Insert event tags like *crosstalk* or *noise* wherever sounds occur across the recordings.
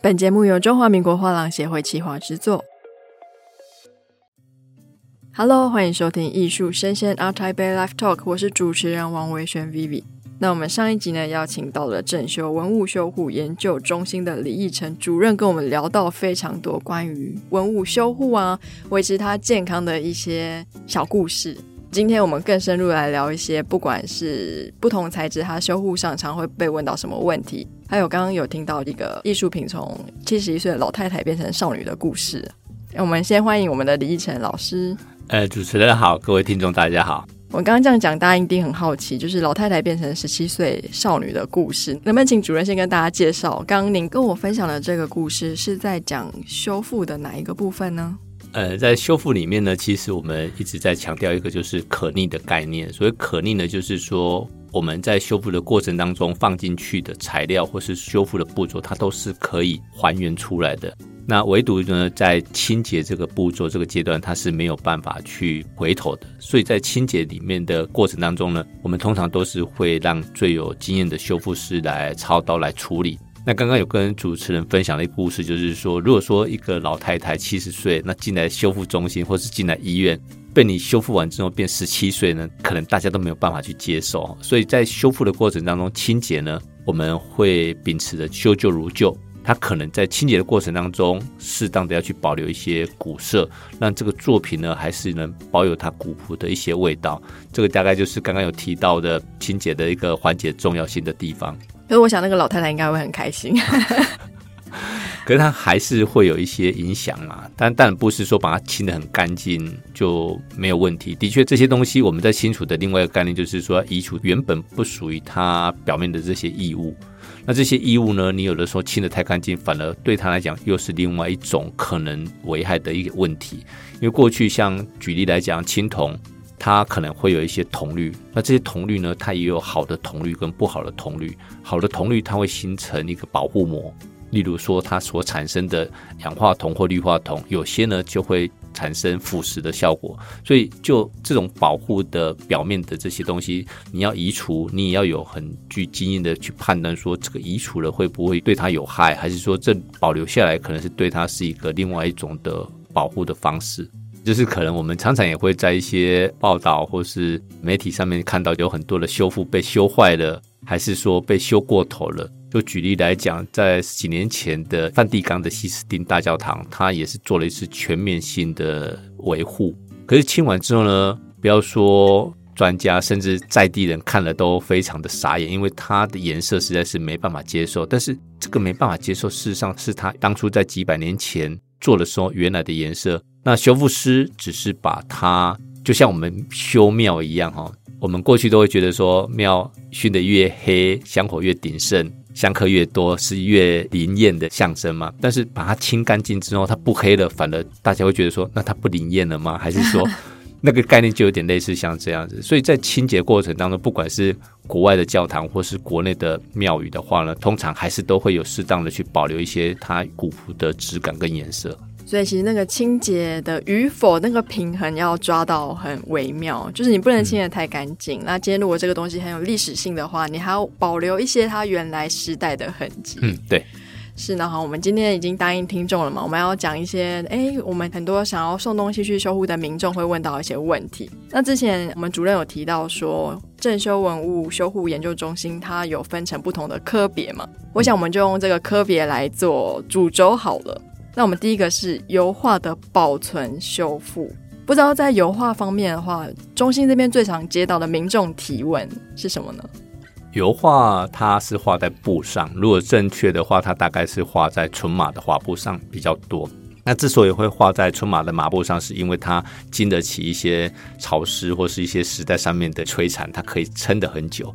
本节目由中华民国画廊协会企划制作。Hello，欢迎收听艺术生鲜 ART TAIPEI Live Talk，我是主持人王维轩 Vivi。那我们上一集呢，邀请到了正修文物修护研究中心的李义成主任，跟我们聊到非常多关于文物修护啊，维持它健康的一些小故事。今天我们更深入来聊一些，不管是不同材质，它修护上常会被问到什么问题。还有刚刚有听到一个艺术品从七十一岁的老太太变成少女的故事，我们先欢迎我们的李义成老师。呃，主持人好，各位听众大家好。我刚刚这样讲，大家一定很好奇，就是老太太变成十七岁少女的故事，能不能请主任先跟大家介绍？刚刚您跟我分享的这个故事是在讲修复的哪一个部分呢？呃，在修复里面呢，其实我们一直在强调一个就是可逆的概念。所谓可逆呢，就是说。我们在修复的过程当中放进去的材料或是修复的步骤，它都是可以还原出来的。那唯独呢，在清洁这个步骤这个阶段，它是没有办法去回头的。所以在清洁里面的过程当中呢，我们通常都是会让最有经验的修复师来操刀来处理。那刚刚有跟主持人分享的一个故事，就是说，如果说一个老太太七十岁，那进来修复中心或是进来医院。被你修复完之后变十七岁呢，可能大家都没有办法去接受。所以在修复的过程当中，清洁呢，我们会秉持着修旧如旧。它可能在清洁的过程当中，适当的要去保留一些古色，让这个作品呢，还是能保有它古朴的一些味道。这个大概就是刚刚有提到的清洁的一个环节重要性的地方。可是我想那个老太太应该会很开心。*laughs* 可是它还是会有一些影响嘛，但但不是说把它清得很干净就没有问题。的确，这些东西我们在清除的另外一个概念就是说，移除原本不属于它表面的这些异物。那这些异物呢，你有的时候清得太干净，反而对它来讲又是另外一种可能危害的一个问题。因为过去像举例来讲，青铜它可能会有一些铜绿，那这些铜绿呢，它也有好的铜绿跟不好的铜绿。好的铜绿它会形成一个保护膜。例如说，它所产生的氧化铜或氯化铜，有些呢就会产生腐蚀的效果。所以，就这种保护的表面的这些东西，你要移除，你也要有很具经验的去判断，说这个移除了会不会对它有害，还是说这保留下来可能是对它是一个另外一种的保护的方式。就是可能我们常常也会在一些报道或是媒体上面看到有很多的修复被修坏了，还是说被修过头了。就举例来讲，在几年前的梵蒂冈的西斯丁大教堂，它也是做了一次全面性的维护。可是清完之后呢，不要说专家，甚至在地人看了都非常的傻眼，因为它的颜色实在是没办法接受。但是这个没办法接受，事实上是他当初在几百年前做的时候原来的颜色。那修复师只是把它，就像我们修庙一样哈，我们过去都会觉得说庙熏得越黑，香火越鼎盛。香客越多是越灵验的象征嘛？但是把它清干净之后，它不黑了，反而大家会觉得说，那它不灵验了吗？还是说 *laughs* 那个概念就有点类似像这样子？所以在清洁过程当中，不管是国外的教堂或是国内的庙宇的话呢，通常还是都会有适当的去保留一些它古朴的质感跟颜色。所以其实那个清洁的与否，那个平衡要抓到很微妙，就是你不能清的太干净。嗯、那今天如果这个东西很有历史性的话，你还要保留一些它原来时代的痕迹。嗯，对，是的哈。我们今天已经答应听众了嘛，我们要讲一些，哎，我们很多想要送东西去修护的民众会问到一些问题。那之前我们主任有提到说，正修文物修护研究中心它有分成不同的科别嘛？我想我们就用这个科别来做主轴好了。那我们第一个是油画的保存修复，不知道在油画方面的话，中心这边最常接到的民众提问是什么呢？油画它是画在布上，如果正确的话，它大概是画在纯马的画布上比较多。那之所以会画在纯马的麻布上，是因为它经得起一些潮湿或是一些时代上面的摧残，它可以撑得很久。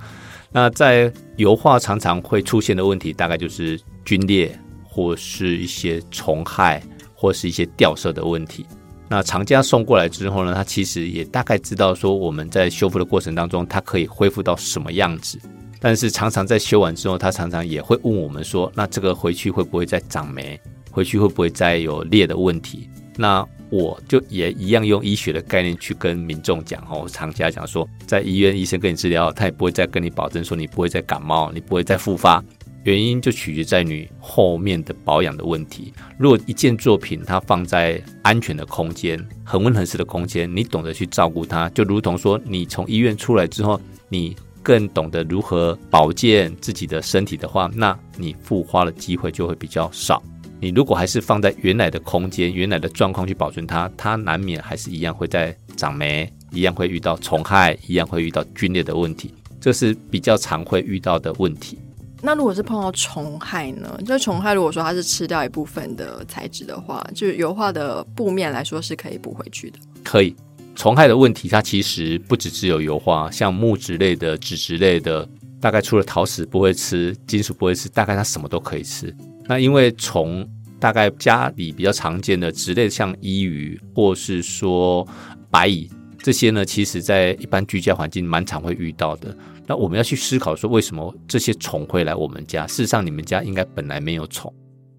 那在油画常常会出现的问题，大概就是龟裂。或是一些虫害，或是一些掉色的问题。那厂家送过来之后呢，他其实也大概知道说我们在修复的过程当中，它可以恢复到什么样子。但是常常在修完之后，他常常也会问我们说，那这个回去会不会再长霉？回去会不会再有裂的问题？那我就也一样用医学的概念去跟民众讲哦，厂家讲说，在医院医生跟你治疗，他也不会再跟你保证说你不会再感冒，你不会再复发。原因就取决在你后面的保养的问题。如果一件作品它放在安全的空间、恒温恒湿的空间，你懂得去照顾它，就如同说你从医院出来之后，你更懂得如何保健自己的身体的话，那你复发的机会就会比较少。你如果还是放在原来的空间、原来的状况去保存它，它难免还是一样会在长霉，一样会遇到虫害，一样会遇到皸裂的问题，这是比较常会遇到的问题。那如果是碰到虫害呢？就虫害，如果说它是吃掉一部分的材质的话，就油画的布面来说是可以补回去的。可以，虫害的问题它其实不只只有油画，像木质类的、纸质类的，大概除了陶瓷不会吃、金属不会吃，大概它什么都可以吃。那因为虫大概家里比较常见的植类，像衣鱼或是说白蚁这些呢，其实在一般居家环境蛮常会遇到的。那我们要去思考说，为什么这些虫会来我们家？事实上，你们家应该本来没有虫。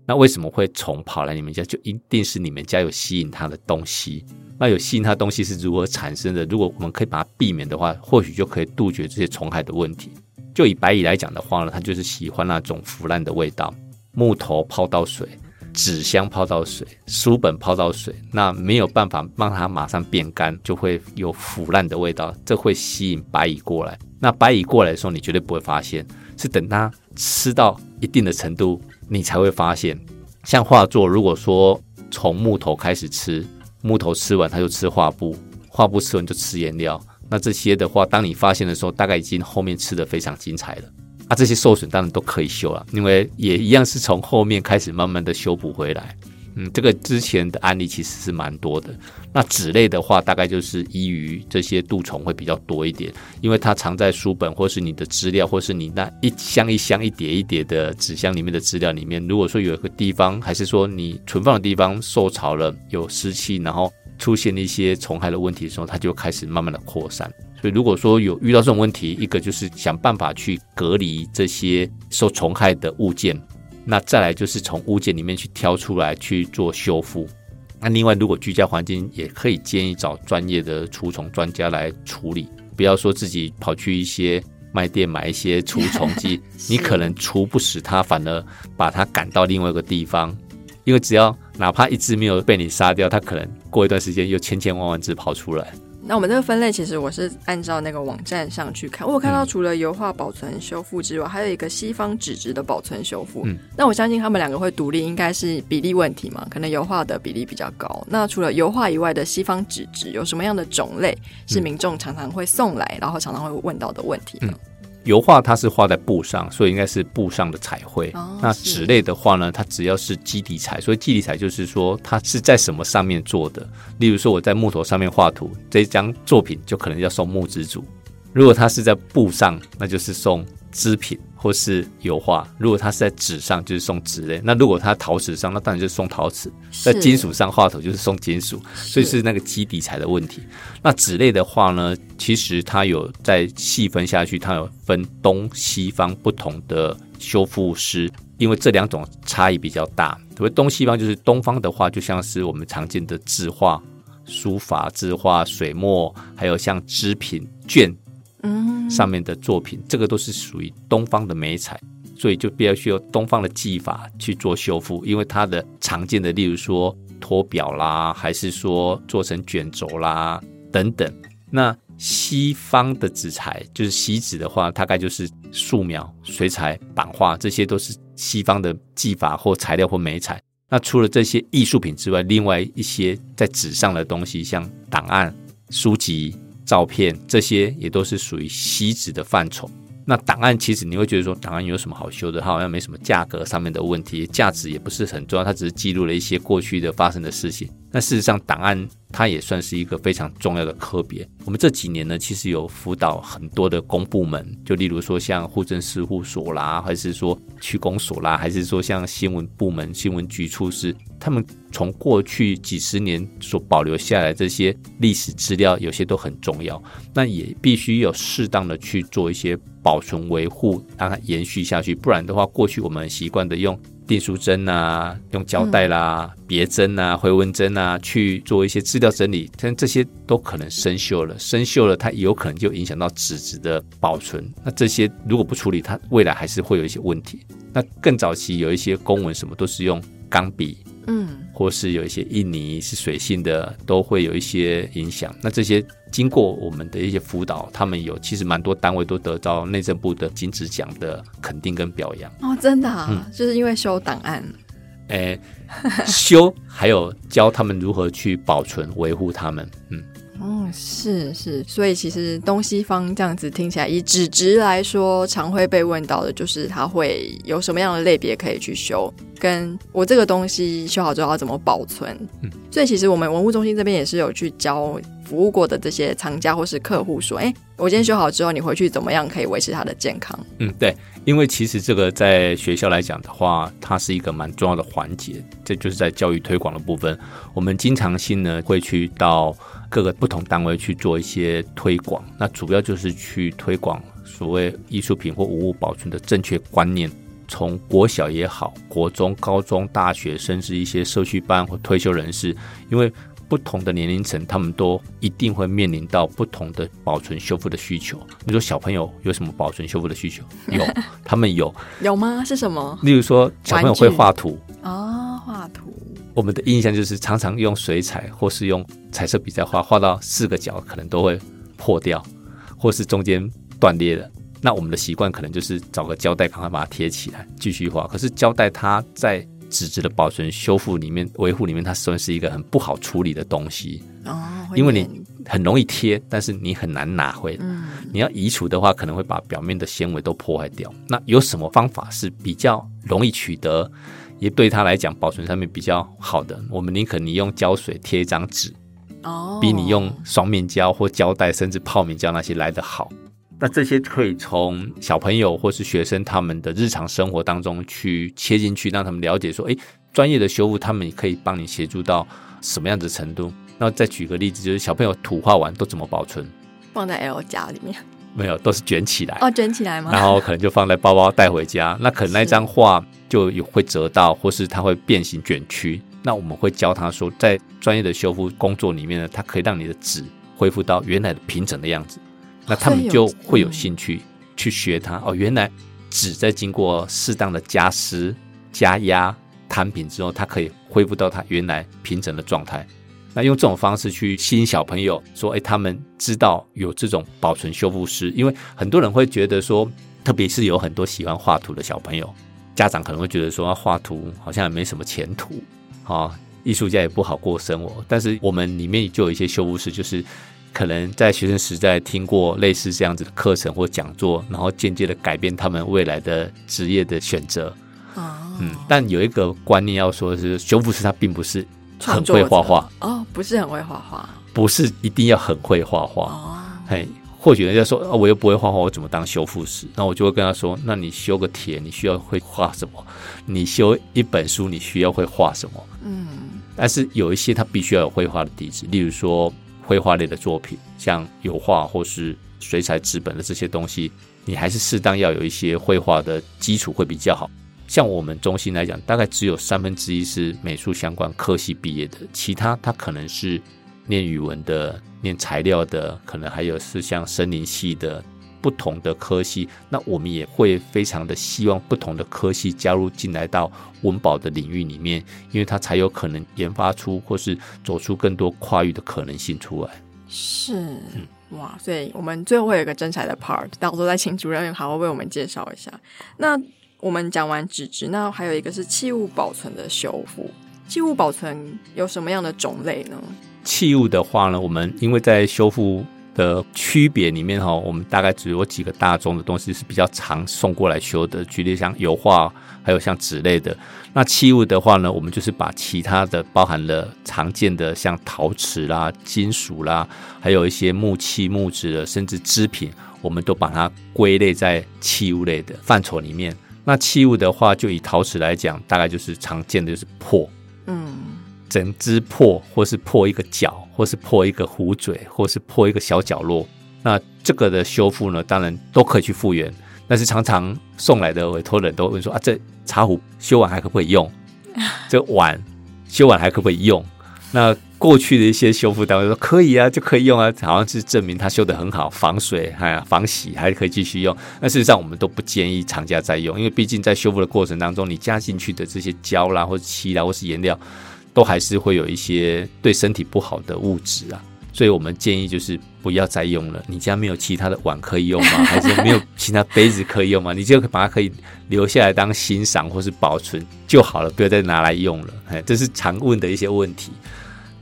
那为什么会虫跑来你们家？就一定是你们家有吸引它的东西。那有吸引它东西是如何产生的？如果我们可以把它避免的话，或许就可以杜绝这些虫害的问题。就以白蚁来讲的话呢，它就是喜欢那种腐烂的味道。木头泡到水，纸箱泡到水，书本泡到水，那没有办法让它马上变干，就会有腐烂的味道，这会吸引白蚁过来。那白蚁过来的时候，你绝对不会发现，是等它吃到一定的程度，你才会发现。像画作，如果说从木头开始吃，木头吃完它就吃画布，画布吃完就吃颜料，那这些的话，当你发现的时候，大概已经后面吃的非常精彩了。这些受损当然都可以修了，因为也一样是从后面开始慢慢的修补回来。嗯，这个之前的案例其实是蛮多的。那纸类的话，大概就是依于这些蠹虫会比较多一点，因为它藏在书本或是你的资料，或是你那一箱一箱一叠一叠的纸箱里面的资料里面，如果说有一个地方，还是说你存放的地方受潮了，有湿气，然后出现一些虫害的问题的时候，它就开始慢慢的扩散。所以，如果说有遇到这种问题，一个就是想办法去隔离这些受虫害的物件，那再来就是从物件里面去挑出来去做修复。那另外，如果居家环境也可以建议找专业的除虫专家来处理，不要说自己跑去一些卖店买一些除虫剂，*laughs* 你可能除不死它，反而把它赶到另外一个地方，因为只要哪怕一只没有被你杀掉，它可能过一段时间又千千万万只跑出来。那我们这个分类其实我是按照那个网站上去看，我有看到除了油画保存修复之外，还有一个西方纸质的保存修复。嗯，那我相信他们两个会独立，应该是比例问题嘛？可能油画的比例比较高。那除了油画以外的西方纸质，有什么样的种类是民众常常会送来，然后常常会问到的问题呢？嗯油画它是画在布上，所以应该是布上的彩绘。哦、那纸类的话呢，它只要是基底彩，所以基底彩就是说它是在什么上面做的。例如说我在木头上面画图，这张作品就可能要送木之主；如果它是在布上，那就是送织品。或是油画，如果它是在纸上，就是送纸类；那如果它陶瓷上，那当然就是送陶瓷；在金属上画图，就是送金属。所以是那个基底材的问题。那纸类的话呢，其实它有再细分下去，它有分东西方不同的修复师，因为这两种差异比较大。所谓东西方，就是东方的话，就像是我们常见的字画、书法、字画、水墨，还有像织品绢。上面的作品，这个都是属于东方的美彩，所以就必须要东方的技法去做修复。因为它的常见的，例如说脱表啦，还是说做成卷轴啦等等。那西方的纸材，就是西纸的话，大概就是素描、水彩、版画，这些都是西方的技法或材料或美彩。那除了这些艺术品之外，另外一些在纸上的东西，像档案、书籍。照片这些也都是属于锡纸的范畴。那档案其实你会觉得说，档案有什么好修的？它好像没什么价格上面的问题，价值也不是很重要，它只是记录了一些过去的发生的事情。那事实上，档案它也算是一个非常重要的科别。我们这几年呢，其实有辅导很多的公部门，就例如说像户政事务所啦，还是说区公所啦，还是说像新闻部门、新闻局处室，他们从过去几十年所保留下来这些历史资料，有些都很重要。那也必须有适当的去做一些保存维护，让它延续下去。不然的话，过去我们习惯的用订书针啊，用胶带啦、别针啊、回纹针啊去做一些资料整理，但这些都可能生锈了，生锈了，它有可能就影响到纸质的保存。那这些如果不处理，它未来还是会有一些问题。那更早期有一些公文什么都是用钢笔，嗯，或是有一些印尼是水性的，都会有一些影响。那这些经过我们的一些辅导，他们有其实蛮多单位都得到内政部的金质奖的肯定跟表扬。哦，真的啊，嗯，就是因为修档案，诶，*laughs* 修还有教他们如何去保存维护他们，嗯。嗯，是是，所以其实东西方这样子听起来，以纸质来说，常会被问到的就是它会有什么样的类别可以去修，跟我这个东西修好之后要怎么保存。嗯，所以其实我们文物中心这边也是有去教服务过的这些藏家或是客户说，哎，我今天修好之后，你回去怎么样可以维持它的健康？嗯，对，因为其实这个在学校来讲的话，它是一个蛮重要的环节，这就是在教育推广的部分，我们经常性呢会去到。各个不同单位去做一些推广，那主要就是去推广所谓艺术品或文物保存的正确观念。从国小也好，国中、高中、大学，甚至一些社区班或退休人士，因为不同的年龄层，他们都一定会面临到不同的保存修复的需求。你说小朋友有什么保存修复的需求？*laughs* 有，他们有。有吗？是什么？例如说，小朋友会画图啊，画图。我们的印象就是常常用水彩或是用彩色笔在画，画到四个角可能都会破掉，或是中间断裂了。那我们的习惯可能就是找个胶带，赶快把它贴起来继续画。可是胶带它在纸质的保存、修复里面、维护里面，它算是一个很不好处理的东西。哦，因为你很容易贴，但是你很难拿回来。嗯，你要移除的话，可能会把表面的纤维都破坏掉。那有什么方法是比较容易取得？也对他来讲，保存上面比较好的，我们宁可你用胶水贴一张纸，哦，比你用双面胶或胶带，甚至泡面胶那些来的好。那这些可以从小朋友或是学生他们的日常生活当中去切进去，让他们了解说，哎，专业的修复他们也可以帮你协助到什么样的程度。那再举个例子，就是小朋友土画完都怎么保存？放在 L 家里面。没有，都是卷起来。哦，卷起来吗？然后可能就放在包包带回家。*laughs* 那可能那张画就有会折到，或是它会变形卷曲。那我们会教他说，在专业的修复工作里面呢，它可以让你的纸恢复到原来的平整的样子。那他们就会有兴趣去学它。哦，原来纸在经过适当的加湿、加压、摊平之后，它可以恢复到它原来平整的状态。那用这种方式去吸引小朋友，说：“哎，他们知道有这种保存修复师。”因为很多人会觉得说，特别是有很多喜欢画图的小朋友，家长可能会觉得说，画图好像也没什么前途啊，艺术家也不好过生活。但是我们里面就有一些修复师，就是可能在学生时代听过类似这样子的课程或讲座，然后间接的改变他们未来的职业的选择。嗯，但有一个观念要说的是，修复师他并不是。很会画画哦，不是很会画画，不是一定要很会画画哦。嘿，或许人家说，哦，我又不会画画，我怎么当修复师？那我就会跟他说，那你修个铁，你需要会画什么？你修一本书，你需要会画什么？嗯，但是有一些他必须要有绘画的底子，例如说绘画类的作品，像油画或是水彩、纸本的这些东西，你还是适当要有一些绘画的基础会比较好。像我们中心来讲，大概只有三分之一是美术相关科系毕业的，其他他可能是念语文的、念材料的，可能还有是像森林系的不同的科系。那我们也会非常的希望不同的科系加入进来到文保的领域里面，因为它才有可能研发出或是走出更多跨域的可能性出来。是，嗯，哇，所以我们最后会有一个真才的 part，到时候再请主任好好为我们介绍一下。那。我们讲完纸质，那还有一个是器物保存的修复。器物保存有什么样的种类呢？器物的话呢，我们因为在修复的区别里面哈，我们大概只有几个大宗的东西是比较常送过来修的，举例像油画，还有像纸类的。那器物的话呢，我们就是把其他的包含了常见的像陶瓷啦、金属啦，还有一些木器、木质的，甚至织品，我们都把它归类在器物类的范畴里面。那器物的话，就以陶瓷来讲，大概就是常见的就是破，嗯，整只破，或是破一个角，或是破一个壶嘴，或是破一个小角落。那这个的修复呢，当然都可以去复原。但是常常送来的委托人都问说啊，这茶壶修完还可不可以用？这碗修完还可不可以用？那过去的一些修复单位说可以啊，就可以用啊，好像是证明它修得很好，防水还防洗还可以继续用。那事实上我们都不建议厂家再用，因为毕竟在修复的过程当中，你加进去的这些胶啦，或者漆啦，或是颜料，都还是会有一些对身体不好的物质啊。所以我们建议就是不要再用了。你家没有其他的碗可以用吗？还是没有其他杯子可以用吗？你就把它可以留下来当欣赏或是保存就好了，不要再拿来用了。哎，这是常问的一些问题。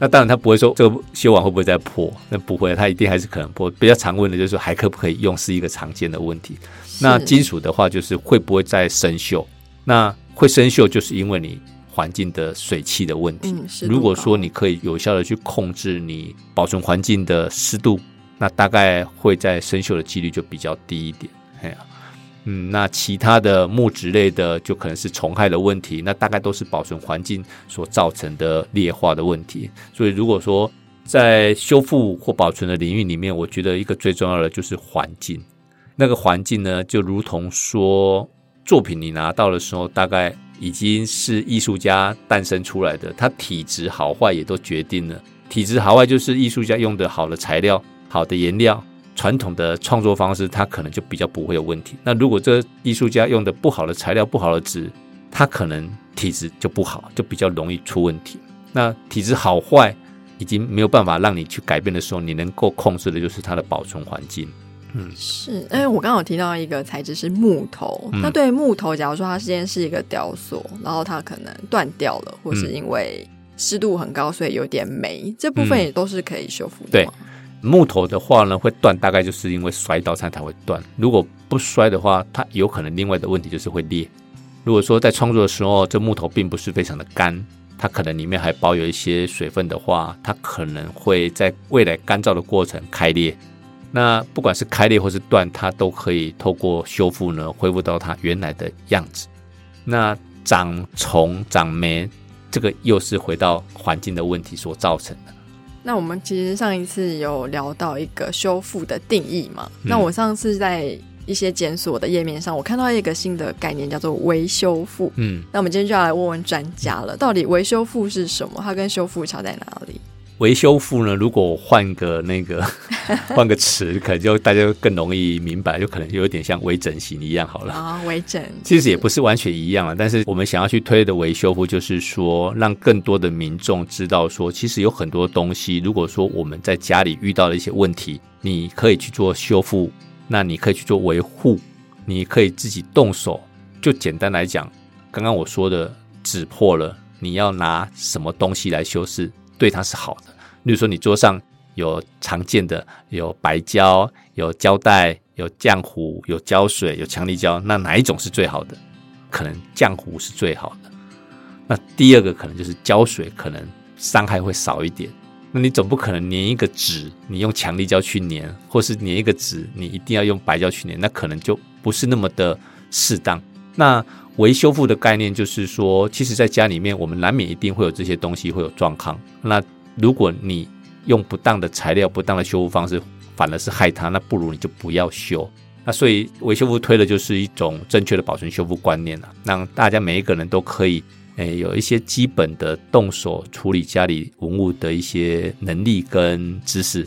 那当然，他不会说这个修完会不会再破？那不会，他一定还是可能破。比较常问的就是说还可不可以用，是一个常见的问题。那金属的话，就是会不会再生锈？那会生锈，就是因为你环境的水汽的问题。嗯，如果说你可以有效的去控制你保存环境的湿度，那大概会在生锈的几率就比较低一点。哎呀。嗯，那其他的木质类的就可能是虫害的问题，那大概都是保存环境所造成的劣化的问题。所以如果说在修复或保存的领域里面，我觉得一个最重要的就是环境。那个环境呢，就如同说作品你拿到的时候，大概已经是艺术家诞生出来的，它体质好坏也都决定了。体质好坏就是艺术家用的好的材料、好的颜料。传统的创作方式，它可能就比较不会有问题。那如果这艺术家用的不好的材料、不好的纸，它可能体质就不好，就比较容易出问题。那体质好坏已经没有办法让你去改变的时候，你能够控制的就是它的保存环境。嗯，是。哎，我刚刚有提到一个材质是木头。嗯、那对于木头，假如说它之前是一个雕塑，然后它可能断掉了，或是因为湿度很高，所以有点霉，这部分也都是可以修复的吗？对。木头的话呢，会断，大概就是因为摔到它才会断。如果不摔的话，它有可能另外的问题就是会裂。如果说在创作的时候，这木头并不是非常的干，它可能里面还保有一些水分的话，它可能会在未来干燥的过程开裂。那不管是开裂或是断，它都可以透过修复呢，恢复到它原来的样子。那长虫、长霉，这个又是回到环境的问题所造成的。那我们其实上一次有聊到一个修复的定义嘛？嗯、那我上次在一些检索的页面上，我看到一个新的概念叫做维修复。嗯，那我们今天就要来问问专家了，到底维修复是什么？它跟修复差在哪里？微修复呢？如果我换个那个 *laughs* 换个词，可能就大家更容易明白，就可能有点像微整形一样好了。啊，微整其实也不是完全一样啊。但是我们想要去推的维修复，就是说让更多的民众知道说，其实有很多东西，如果说我们在家里遇到了一些问题，你可以去做修复，那你可以去做维护，你可以自己动手。就简单来讲，刚刚我说的纸破了，你要拿什么东西来修饰？对它是好的，例如说你桌上有常见的有白胶、有胶带、有浆糊、有胶水、有强力胶，那哪一种是最好的？可能浆糊是最好的。那第二个可能就是胶水，可能伤害会少一点。那你总不可能粘一个纸，你用强力胶去粘，或是粘一个纸，你一定要用白胶去粘，那可能就不是那么的适当。那微修复的概念就是说，其实在家里面，我们难免一定会有这些东西会有状况。那如果你用不当的材料、不当的修复方式，反而是害它，那不如你就不要修。那所以维修复推的就是一种正确的保存修复观念啊，让大家每一个人都可以诶有一些基本的动手处理家里文物的一些能力跟知识。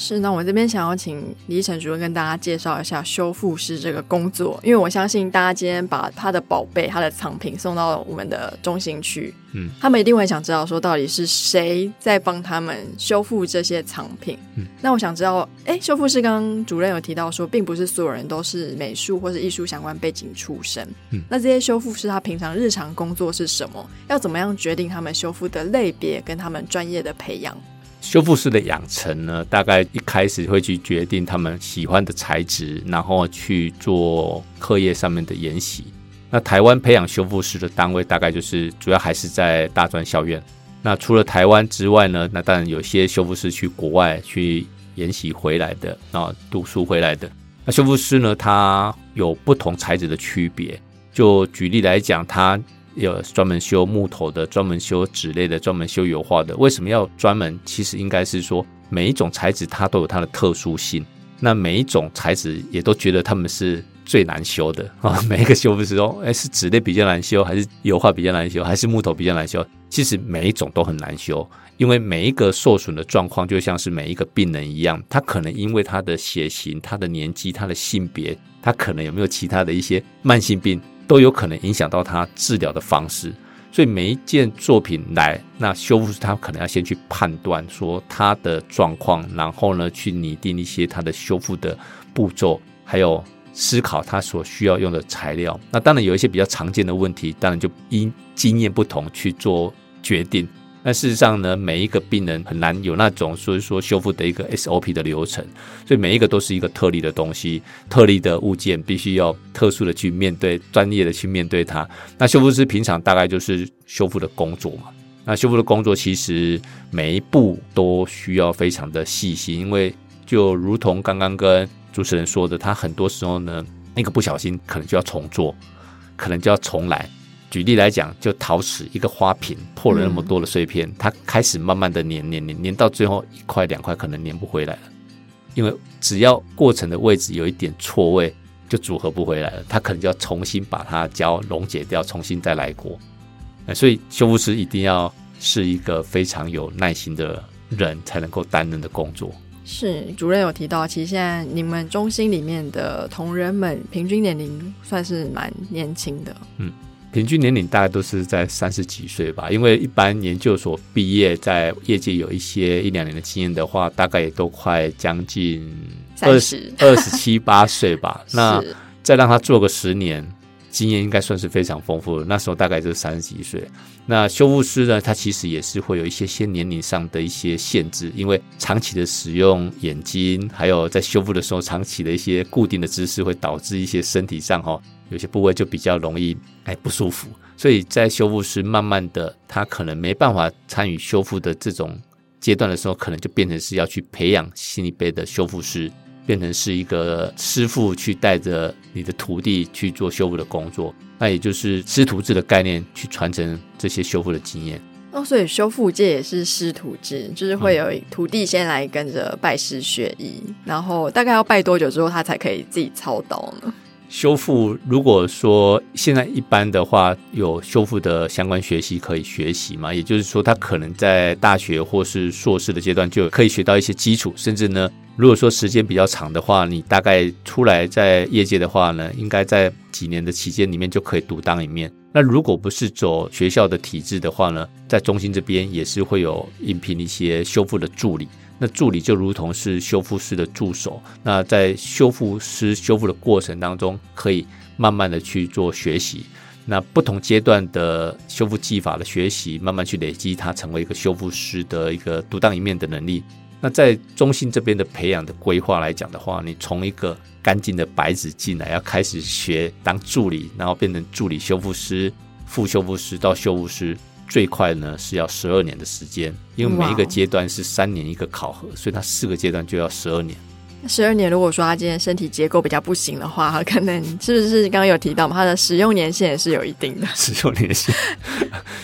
是，那我这边想要请李晨主任跟大家介绍一下修复师这个工作，因为我相信大家今天把他的宝贝、他的藏品送到我们的中心区，嗯，他们一定会想知道说到底是谁在帮他们修复这些藏品。嗯，那我想知道，哎，修复师刚刚主任有提到说，并不是所有人都是美术或是艺术相关背景出身，嗯，那这些修复师他平常日常工作是什么？要怎么样决定他们修复的类别跟他们专业的培养？修复师的养成呢，大概一开始会去决定他们喜欢的材质，然后去做课业上面的研习。那台湾培养修复师的单位，大概就是主要还是在大专校院。那除了台湾之外呢，那当然有些修复师去国外去研习回来的，啊，读书回来的。那修复师呢，他有不同材质的区别。就举例来讲，他。有专门修木头的，专门修纸类的，专门修油画的。为什么要专门？其实应该是说，每一种材质它都有它的特殊性。那每一种材质也都觉得他们是最难修的啊。*laughs* 每一个修复师说，*laughs* 哎，是纸类比较难修，还是油画比较难修，还是木头比较难修？其实每一种都很难修，因为每一个受损的状况就像是每一个病人一样，他可能因为他的血型、他的年纪、他的性别，他可能有没有其他的一些慢性病，都有可能影响到他治疗的方式。所以每一件作品来，那修复师他可能要先去判断说他的状况，然后呢去拟定一些他的修复的步骤，还有思考他所需要用的材料。那当然有一些比较常见的问题，当然就因经验不同去做决定。那事实上呢，每一个病人很难有那种所以说修复的一个 SOP 的流程，所以每一个都是一个特例的东西，特例的物件，必须要特殊的去面对，专业的去面对它。那修复师平常大概就是修复的工作嘛。那修复的工作其实每一步都需要非常的细心，因为就如同刚刚跟主持人说的，他很多时候呢，那个不小心可能就要重做，可能就要重来。举例来讲，就陶瓷一个花瓶破了那么多的碎片，嗯、它开始慢慢的粘粘粘粘到最后一块两块可能粘不回来了，因为只要过程的位置有一点错位，就组合不回来了，它可能就要重新把它胶溶解掉，重新再来过。所以修复师一定要是一个非常有耐心的人才能够担任的工作。是主任有提到，其实现在你们中心里面的同仁们平均年龄算是蛮年轻的，嗯。平均年龄大概都是在三十几岁吧，因为一般研究所毕业，在业界有一些一两年的经验的话，大概也都快将近二十二十七八岁吧。*laughs* 那再让他做个十年，经验应该算是非常丰富的。那时候大概就是三十几岁。那修复师呢，他其实也是会有一些些年龄上的一些限制，因为长期的使用眼睛，还有在修复的时候长期的一些固定的姿势，会导致一些身体上哈。有些部位就比较容易哎不舒服，所以在修复师慢慢的，他可能没办法参与修复的这种阶段的时候，可能就变成是要去培养新一辈的修复师，变成是一个师傅去带着你的徒弟去做修复的工作，那也就是师徒制的概念去传承这些修复的经验。哦，所以修复界也是师徒制，就是会有徒弟先来跟着拜师学艺，然后大概要拜多久之后，他才可以自己操刀呢？修复，如果说现在一般的话，有修复的相关学习可以学习嘛？也就是说，他可能在大学或是硕士的阶段就可以学到一些基础，甚至呢，如果说时间比较长的话，你大概出来在业界的话呢，应该在几年的期间里面就可以独当一面。那如果不是走学校的体制的话呢，在中心这边也是会有应聘一些修复的助理。那助理就如同是修复师的助手，那在修复师修复的过程当中，可以慢慢的去做学习。那不同阶段的修复技法的学习，慢慢去累积，他成为一个修复师的一个独当一面的能力。那在中心这边的培养的规划来讲的话，你从一个干净的白纸进来，要开始学当助理，然后变成助理修复师、副修复师到修复师。最快呢是要十二年的时间，因为每一个阶段是三年一个考核，所以它四个阶段就要十二年。十二年，如果说他今天身体结构比较不行的话，他可能是不是刚刚有提到嘛？他的使用年限也是有一定的。*laughs* 使用年限，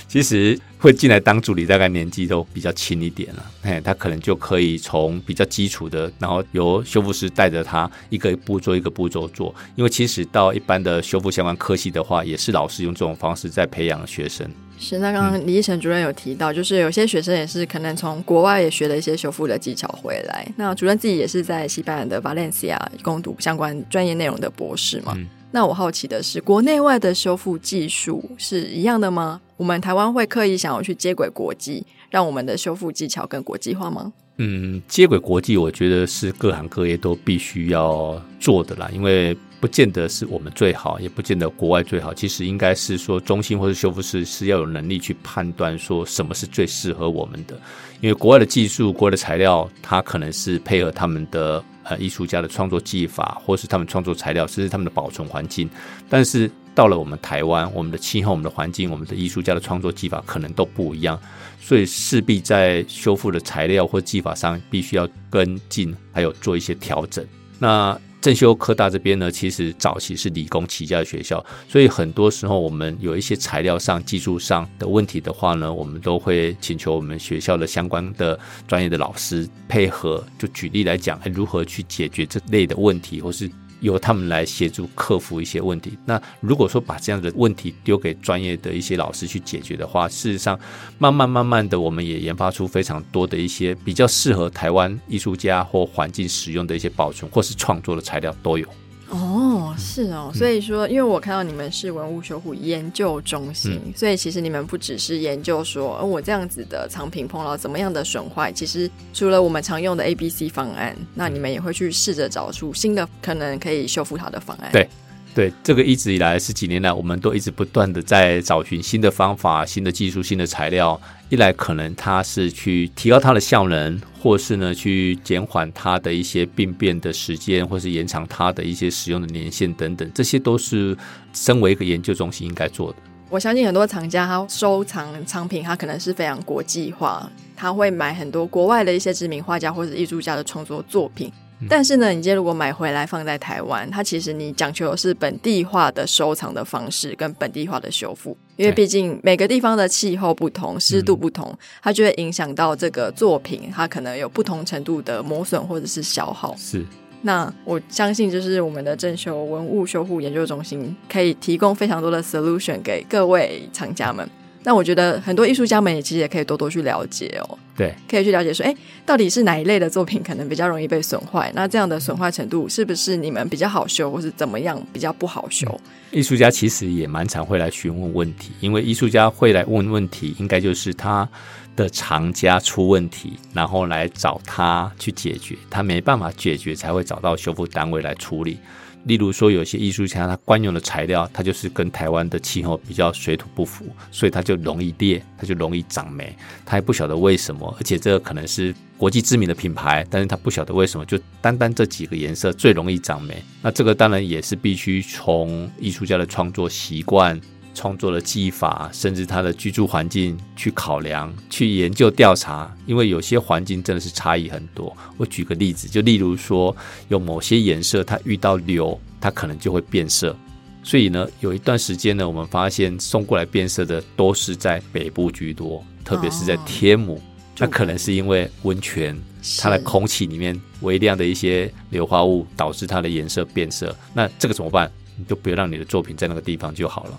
其实会进来当助理，大概年纪都比较轻一点了。哎，他可能就可以从比较基础的，然后由修复师带着他一个步骤一个步骤做。因为其实到一般的修复相关科系的话，也是老师用这种方式在培养学生。是，那刚刚李义成主任有提到，嗯、就是有些学生也是可能从国外也学了一些修复的技巧回来。那主任自己也是在西班牙的 Valencia 攻读相关专业内容的博士嘛？嗯、那我好奇的是，国内外的修复技术是一样的吗？我们台湾会刻意想要去接轨国际，让我们的修复技巧更国际化吗？嗯，接轨国际，我觉得是各行各业都必须要做的啦，因为。不见得是我们最好，也不见得国外最好。其实应该是说，中心或者修复师是要有能力去判断说什么是最适合我们的。因为国外的技术、国外的材料，它可能是配合他们的呃艺术家的创作技法，或是他们创作材料，甚至他们的保存环境。但是到了我们台湾，我们的气候、我们的环境、我们的艺术家的创作技法可能都不一样，所以势必在修复的材料或技法上，必须要跟进，还有做一些调整。那正修科大这边呢，其实早期是理工起家的学校，所以很多时候我们有一些材料上、技术上的问题的话呢，我们都会请求我们学校的相关的专业的老师配合。就举例来讲，如何去解决这类的问题，或是由他们来协助克服一些问题。那如果说把这样的问题丢给专业的一些老师去解决的话，事实上，慢慢慢慢的，我们也研发出非常多的一些比较适合台湾艺术家或环境使用的一些保存或是创作的材料都有。哦，是哦，所以说，因为我看到你们是文物修复研究中心，嗯、所以其实你们不只是研究说，我这样子的藏品碰到怎么样的损坏，其实除了我们常用的 A、B、C 方案，那你们也会去试着找出新的可能可以修复它的方案。对。对，这个一直以来十几年来，我们都一直不断的在找寻新的方法、新的技术、新的材料。一来可能它是去提高它的效能，或是呢去减缓它的一些病变的时间，或是延长它的一些使用的年限等等，这些都是身为一个研究中心应该做的。我相信很多藏家他收藏藏品，他可能是非常国际化，他会买很多国外的一些知名画家或者艺术家的创作作品。但是呢，你今天如果买回来放在台湾，它其实你讲求的是本地化的收藏的方式跟本地化的修复，因为毕竟每个地方的气候不同、湿度不同，它就会影响到这个作品，它可能有不同程度的磨损或者是消耗。是，那我相信就是我们的正修文物修护研究中心可以提供非常多的 solution 给各位藏家们。那我觉得很多艺术家们也其实也可以多多去了解哦，对，可以去了解说，哎，到底是哪一类的作品可能比较容易被损坏？那这样的损坏程度是不是你们比较好修，或是怎么样比较不好修？嗯，艺术家其实也蛮常会来询问问题，因为艺术家会来问问题，应该就是他的藏家出问题，然后来找他去解决，他没办法解决，才会找到修复单位来处理。例如说，有些艺术家他惯用的材料，它就是跟台湾的气候比较水土不服，所以它就容易裂，它就容易长霉。他也不晓得为什么，而且这个可能是国际知名的品牌，但是他不晓得为什么就单单这几个颜色最容易长霉。那这个当然也是必须从艺术家的创作习惯。创作的技法，甚至他的居住环境去考量、去研究、调查，因为有些环境真的是差异很多。我举个例子，就例如说，有某些颜色，它遇到硫，它可能就会变色。所以呢，有一段时间呢，我们发现送过来变色的都是在北部居多，特别是在天母。那可能是因为温泉，它的空气里面微量的一些硫化物导致它的颜色变色。那这个怎么办？你就不要让你的作品在那个地方就好了。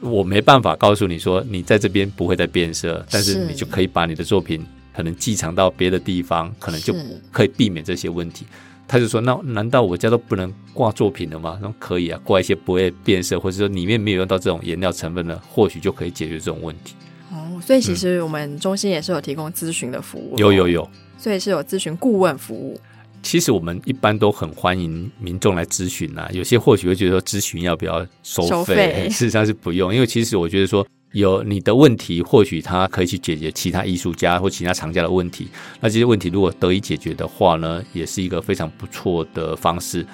我没办法告诉你说，你在这边不会再变色，但是你就可以把你的作品可能寄藏到别的地方，可能就可以避免这些问题。他就说：“那难道我家都不能挂作品了吗？”那：“可以啊，挂一些不会变色，或者说里面没有用到这种颜料成分的，或许就可以解决这种问题。”哦，所以其实我们中心也是有提供咨询的服务，有有有，所以是有咨询顾问服务。其实我们一般都很欢迎民众来咨询呐，有些或许会觉得说咨询要不要收费？收费 *laughs* 事实上是不用，因为其实我觉得说有你的问题，或许他可以去解决其他艺术家或其他藏家的问题。那这些问题如果得以解决的话呢，也是一个非常不错的方式。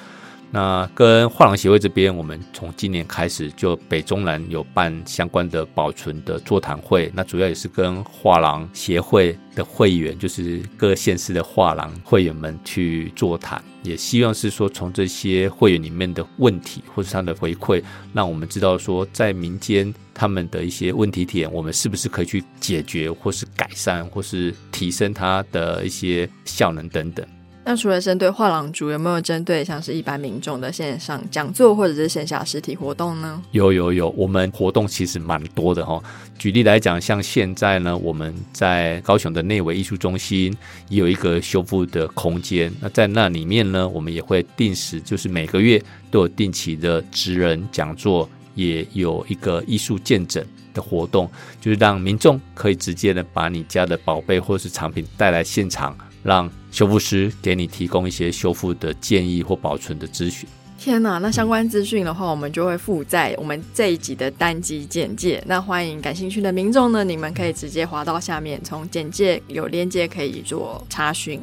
那跟画廊协会这边，我们从今年开始就北中南有办相关的保存的座谈会。那主要也是跟画廊协会的会员，就是各县市的画廊会员们去座谈，也希望是说从这些会员里面的问题或是他的回馈，让我们知道说在民间他们的一些问题点，我们是不是可以去解决，或是改善，或是提升它的一些效能等等。那除了针对画廊主，有没有针对像是一般民众的线上讲座或者是线下实体活动呢？有有有，我们活动其实蛮多的哦。举例来讲，像现在呢，我们在高雄的内惟艺术中心也有一个修复的空间。那在那里面呢，我们也会定时，就是每个月都有定期的职人讲座，也有一个艺术见证的活动，就是让民众可以直接的把你家的宝贝或是藏品带来现场。让修复师给你提供一些修复的建议或保存的咨询。天哪，那相关资讯的话，我们就会附在我们这一集的单集简介。那欢迎感兴趣的民众呢，你们可以直接滑到下面，从简介有链接可以做查询。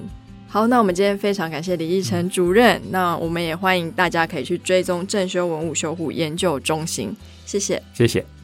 好，那我们今天非常感谢李义成主任。那我们也欢迎大家可以去追踪正修文物修护研究中心。谢谢，谢谢。